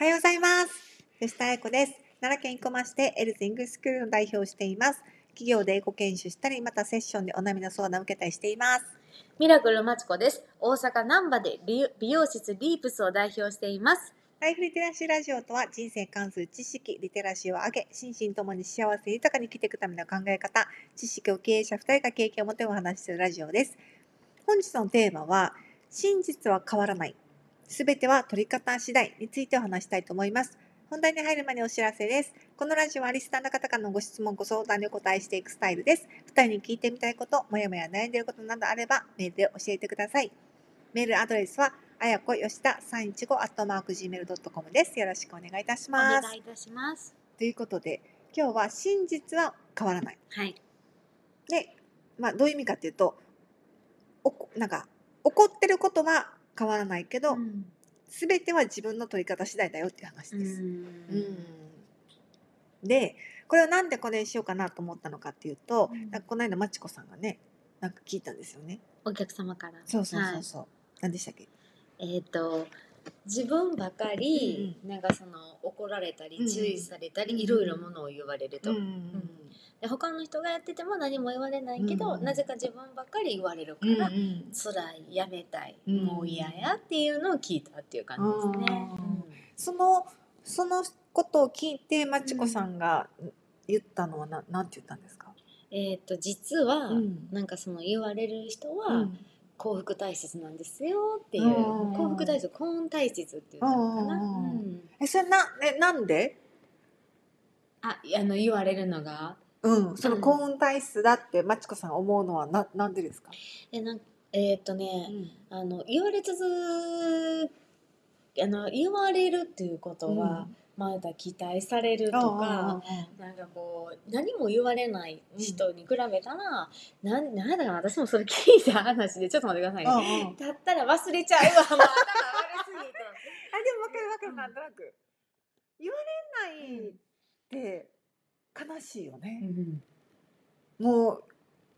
おはようございます。吉田彩子です。奈良県生駒市でエルズイングスクールの代表をしています。企業で英語研修したり、またセッションでお悩みの相談を受けたりしています。ミラクルマチコです。大阪難波で美美容室リープスを代表しています。ライフリテラシーラジオとは人生に関する知識、リテラシーを上げ、心身ともに幸せ豊かに生きていくための考え方、知識を経営者2人が経験を持ってお話しするラジオです。本日のテーマは、真実は変わらない。すべては取り方次第についてお話したいと思います。本題に入る前にお知らせです。このラジオはリスナーの方からのご質問、ご相談にお答えしていくスタイルです。二人に聞いてみたいこと、もやもや悩んでいることなどあれば、メールで教えてください。メールアドレスは、あやこよしだ315アットマーク Gmail.com です。よろしくお願いいたしおます。願いいたします。ということで、今日は真実は変わらない。はい。で、まあ、どういう意味かっていうと、おこなんか、起こってることは変わらないけど、うん。すべては自分の取り方次第だよっていう話うです。んでこれはなんでこれにしようかなと思ったのかっていうと、うんなんかこの間まちこさんがねなんか聞いたんですよね。お客様から。そうそうそうはいそう。何でしたっけ？えっ、と自分ばかり、なんかその怒られたりうんうん注意されたり、うんうんいろいろものを言われると、んで他の人がやってても何も言われないけど、うん。なぜか自分ばっかり言われるかうんら、うん。辛いやめたい、うん。もう嫌やっていうのを聞いたっていう感じですね。うんそのそのことを聞いてまちこさんが言ったのはななんて言ったんですか？えっ、と実は、うん。なんかその言われる人は、うん。幸福体質なんですよっていう、うん幸福体質幸運体質っていうのかな、うんうん。えそれなえなんで？ああの言われるのがうん。そのうん幸運体質だってまちこさんが思うのはななんでですか？えなんえーっとね、あの言われ続あの言われるっていうことは、まだ期待されるとか、なんかこう何も言われない人に比べたら、なんなんだかな私もそれ聞いた話でちょっと待ってくださいね。うんうん。だったら忘れちゃうわもう頭悪すぎて。あでも分かる分かるなんとなく。言われないって悲しいよね、も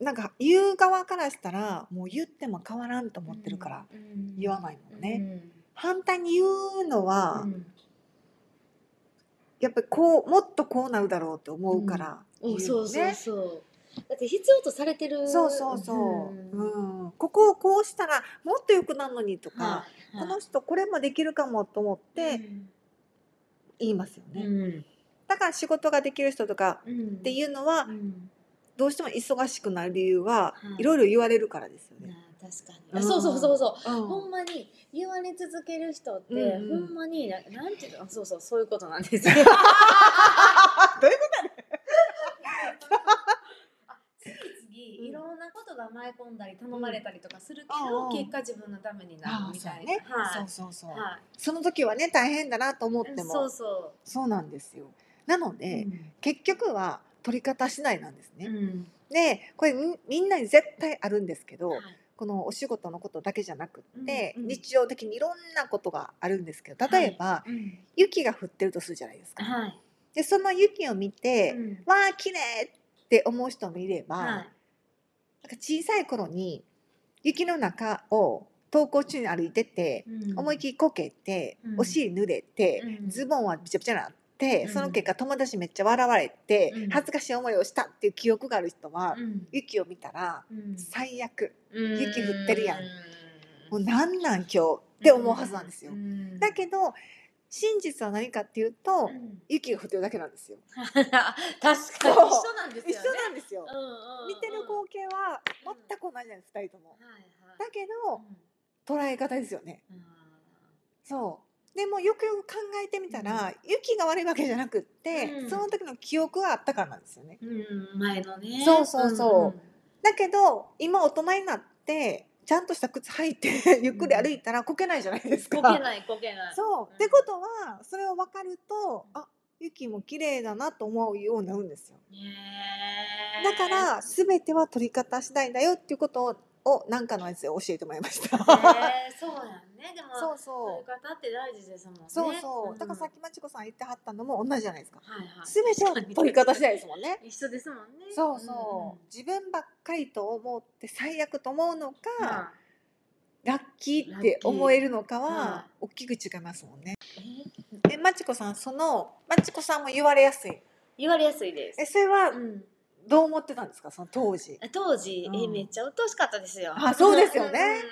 うなんか言う側からしたらもう言っても変わらんと思ってるから言わないもんね、反対に言うのは、やっぱりこうもっとこうなるだろうって思うから言うん、うよそうそうねそう。だって必要とされてる。そうそうそう、ん。うん。ここをこうしたらもっと良くなるのにとか、はい。この人これもできるかもと思ってうん。言いますよね、うんだから仕事ができる人とかうん。っていうのはうん。どうしても忙しくなる理由ははい。いろいろ言われるからですよね。な確かに、うんあそうそうそうそう、うん。ほんまに言われ続ける人って、うんうん。ほんまにななんていうの？そうそうそういうことなんです。よ どういうこと次々いろんなことが舞い込んだり頼まれたりとかするけど、結果自分のためになるみたいな、そうね、はい。そうそうそう、はその時はね大変だなと思っいても。そうそそうなんですよ。なのう、で、うん。結局は取り方次第なんですね。うん。でこれみみんなに絶対あるんですけど、はい。このお仕事のことだけじゃなくって、うんうん。日常的にいろんなことがあるんですけど例えば、うん。雪が降ってるとするじゃないですか。はい。でその雪を見て、うん。わあ綺麗って思う人もいれば、はい。なんか小さい頃に雪の中を登校中に歩いてて、うん。思いっきりこけて、うん。お尻濡れて、うん。ズボンはびちゃびちゃになって、うん。その結果友達めっちゃ笑われて、うん。恥ずかしい思いをしたっていう記憶がある人は、うん。雪を見たらうん。最悪。うん。雪降ってるやん。うもうなんなん今日？って思うはずなんですよ。うん。だけど真実は何かっていうと、うん。雪が降ってるだけなんですよ。確かに。一緒なんです一緒よね。なんですよ。うんうんうん。見てる光景は全く同じなんです2人とも。はいはい。だけど捉え方ですよね。うん。そう。でもよくよく考えてみたら、雪が悪いわけじゃなくって、うんその時の記憶があったからなんですよね。うん前のね。そうそうそだけど今大人になってちゃんとした靴履いて ゆっくり歩いたらこけないじゃないですか。こけないこけない。そう、うんってことはそれを分かるとあ雪も綺麗だなと思うようになるんですよ。だから全ては取り方次第だよっていうことををなんかのやつで教えてもらいました。へえそうやんね。でもそう取そう。り方って大事ですもんね。そうそう。んだからさっきまちこさん言ってはったのも同じじゃないですか。はいはい。すべては取り方次第ですもんね。一緒ですもんね。そうそう。自分ばっかりと思って最悪と思うのか、うんうん。ラッキーって思えるのかはは大きく違いますもんね。ええまちこさんそのまちこさんも言われやすい？言われやすいですえそれはうんどう思ってたんですか？その当時。当時、うん。えめっちゃ鬱陶しかったですよ。あそうですよね。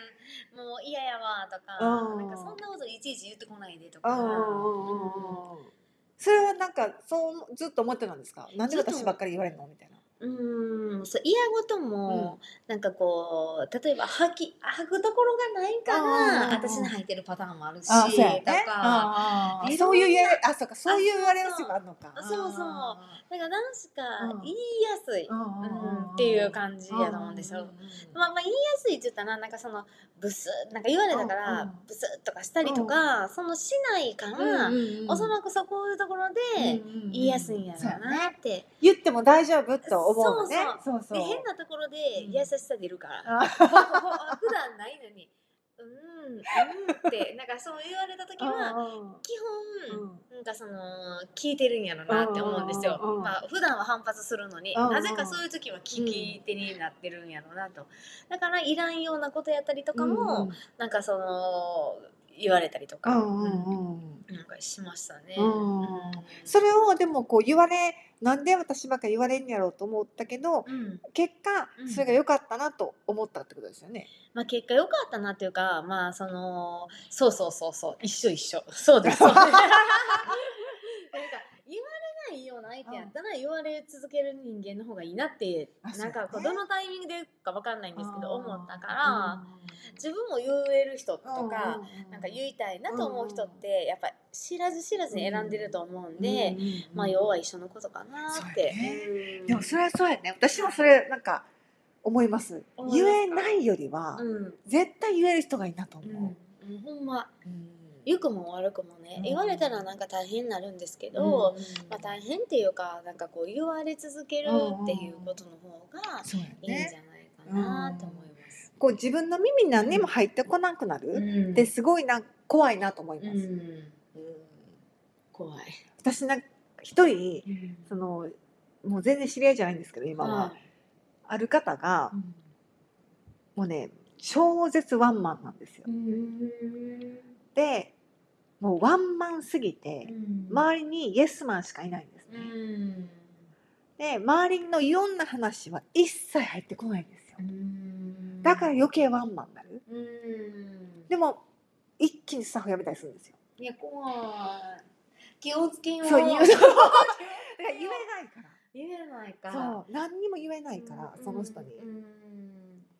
うん。もう嫌やわとか、うん。なんかそんなこといちいち言ってこないでとか。うんうんうんうんうん。それはなんかそうずっと思ってたんですか？なんで私ばっかり言われるの？みたいなうん、そう嫌ごとも、なんかこう例えば吐き吐くところがないかうんうんうん。ら私に吐いてるパターンもあるし、あそうか。そういう言われあそうかそういう言われあるのか。そうそう。あだから何しかうん。言いやすい、ーうんうんうん。うんっていう感じやと思うんですよ。まあ、まあ言いやすいって言ったらなんかそのブスなんか言われたからうんうん。ブスッとかしたりとか、そのしないから、おそらくそこいうところで言いやすいんやろうなって、言っても大丈夫と思うのね。そうそう。で変なところでうん。優しさ出るから、あ。普段ないのに「うんうん」って なんかそう言われた時は基本、なんかその聞いてるんやろなって思うんですよ。うんうんうんまあ普段は反発するのに、うんうんなぜかそういう時は聞き手になってるんやろなと。だからいらんようなことやったりとかも、なんかその言われたりとか、うんうんうん。なんかしましたね。うん。うん。それをでもこう言われなんで私ばっかり言われんやろうと思ったけどうん。結果うん。それが良かったなと思ったってことですよね。まあ結果良かったなっていうかまあそのそうそうそうそう一緒一緒。そうです。そ うですなんか言われないような相手やったら言われ続ける人間の方がいいなってあなんかどのタイミングでかわかんないんですけど思ったかうら自分も言える人とんかなんか言いたいなと思う人ってやっぱ知らず知らずに選んでると思うんでまあ要は一緒のことかなって。でもそれはそうやね。私もそれなんか思います。言えないよりはうん。絶対言える人がいいなとう。ん。思う。うんほんま。うん良くも悪くもね、うん。言われたらなんか大変になるんですけど、うん。まあ、大変っていうかなんかこう言われ続けるっていうことの方がそうやいいんじゃね。ないかなと思います。こう自分の耳に何にも入ってこなくなるうん。ってすごいな怖いなと思います。うん。うん。怖い。私な一人そのもう全然知り合いじゃないんですけど今は、ある方がうん。もうね超絶ワンマンなんですよ。でもうワンマンすぎて周りにイエスマンしかいないんですうね。ん。で周りのいろんな話は一切入ってこないんですよ。う。ん。だから余計ワンマンになる。うん。でも一気にスタッフ辞めたりするんですよ。いや怖い。気をつけよう。そう 言えないから。言えないかそう。何にも言えないから、うんその人に、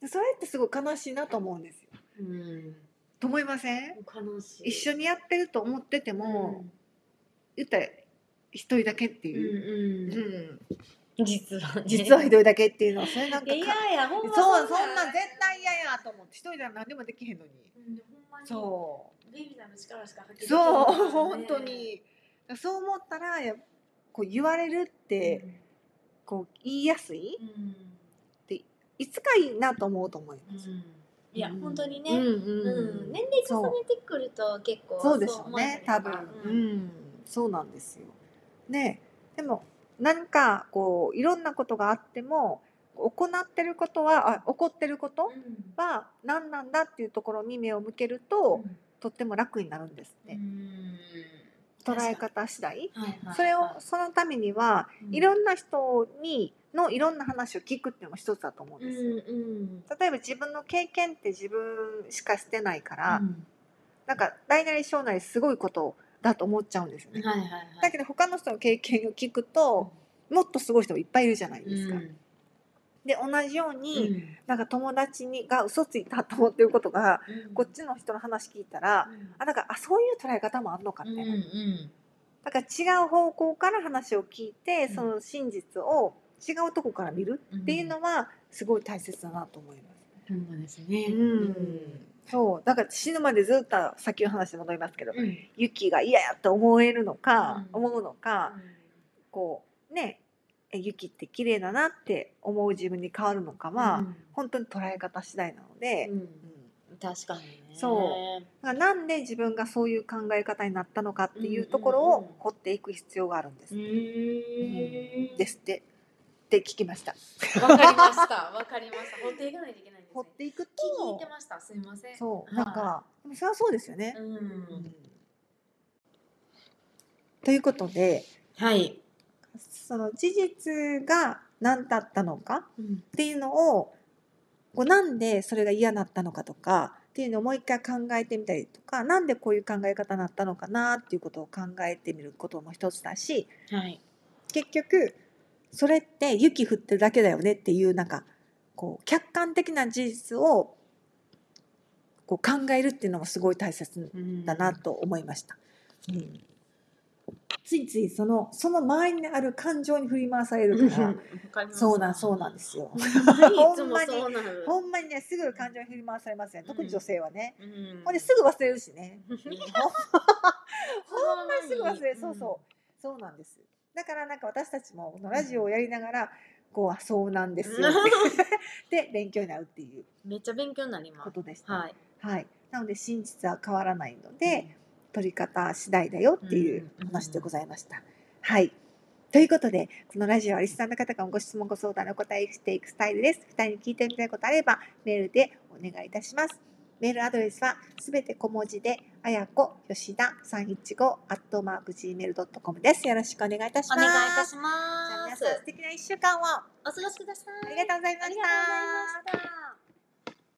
それってすごい悲しいなと思うんですよ。うんと思いません？一緒にやってると思ってても、言ったら一人だけってうんいう、うんうん。実はね。実は一人だけっていうのはそれなんかかいやいやほんまそうそんなん絶対嫌やと思って一人では何でもできへんのに、うんそベビーの力しか発揮でうきないそう本当に。そう思ったらやこう言われるって、こう言いやすい？うん。いつかいいなと思うと思います、うんいやうん。本当にね。うんうんうん。年齢重ねてくると結構そう。でしょうね多分、うん。そうなんですよ。ねでも何かこういろんなことがあっても行ってることはあ起こってることは何なんだっていうところに目を向けると、とっても楽になるんですって、うん。捉え方次第。はいはいはい。それをそのためには、うん。いろんな人にのいろんな話を聞くっていうのも一つだと思うんうんですよ、うん例えば自分の経験って自分しかしてないから、うん。なんか大なり小なりすごいことだと思っちゃうんですよね、はいはいはい。だけど他の人の経験を聞くと、もっとすごい人もいっぱいいるじゃないですか。うん。で同じよううに、ん。なんか友達にが嘘ついたと思ってることが、うん。こっちの人の話聞いたら、あなんかあそういう捉え方もあんのかみたいな、うん。だから違う方向から話を聞いて、うん。その真実を違うとこから見るっていうのはすごい大切だなと思います。ほん。まですね。うん。そう。だから死ぬまでずっと先の話に戻りますけど、うん。雪が嫌やと思えるのか、うん。思うのか、こうねえ雪って綺麗だなって思う自分に変わるのかは、うん。本当に捉え方次第なので、うん。うん確かにね。そう。なんで自分がそういう考え方になったのかっていうところうんうんうんを掘っていく必要があるんです。うーん。ですってって聞きました。わかりました。わかりました。掘っていかないといけないんですね。掘っていく聞いとてました。すみません。そうはいなんか、でもそれはそうですよね。ということではい。その事実が何だったのかうんっていうのをこうなんでそれが嫌だったのかとかっていうのをもう一回考えてみたりとかなんでこういう考え方になったのかなっていうことを考えてみることも一つだしはい。結局それって雪降ってるだけだよねっていうなんかこう客観的な事実をこう考えるっていうのもすごい大切だなと思いました。うんついついそのその周りにある感情に振り回されるから、わかりますそうなんそうなんですよ。ほんまに。ほんまにねすぐ感情に振り回されますよね。特に女性はね。うんほんですぐ忘れるしね。うん ほんまにすぐ忘れる。そうそう。そうなんです。だからなんか私たちもこのラジオをやりながら、こうあそうなんですよって。で勉強になるっていうめっちゃ勉強になります。ことでした。はい。はい。なので真実は変わらないので、取り方次第だよっていううん話でございました。はい。ということで、このラジオはリスナーの方からご質問、ご相談にお答えしていくスタイルです。二人に聞いてみたいことあれば、メールでお願いいたします。メールアドレスはすべて小文字で、あやこ吉田315アットマーク gmail.com です。よろしくお願いいたします。お願いいたしじゃあます皆さん素。敵な一週間をあお過ごしください。りがとうございましありがとうございまた。した。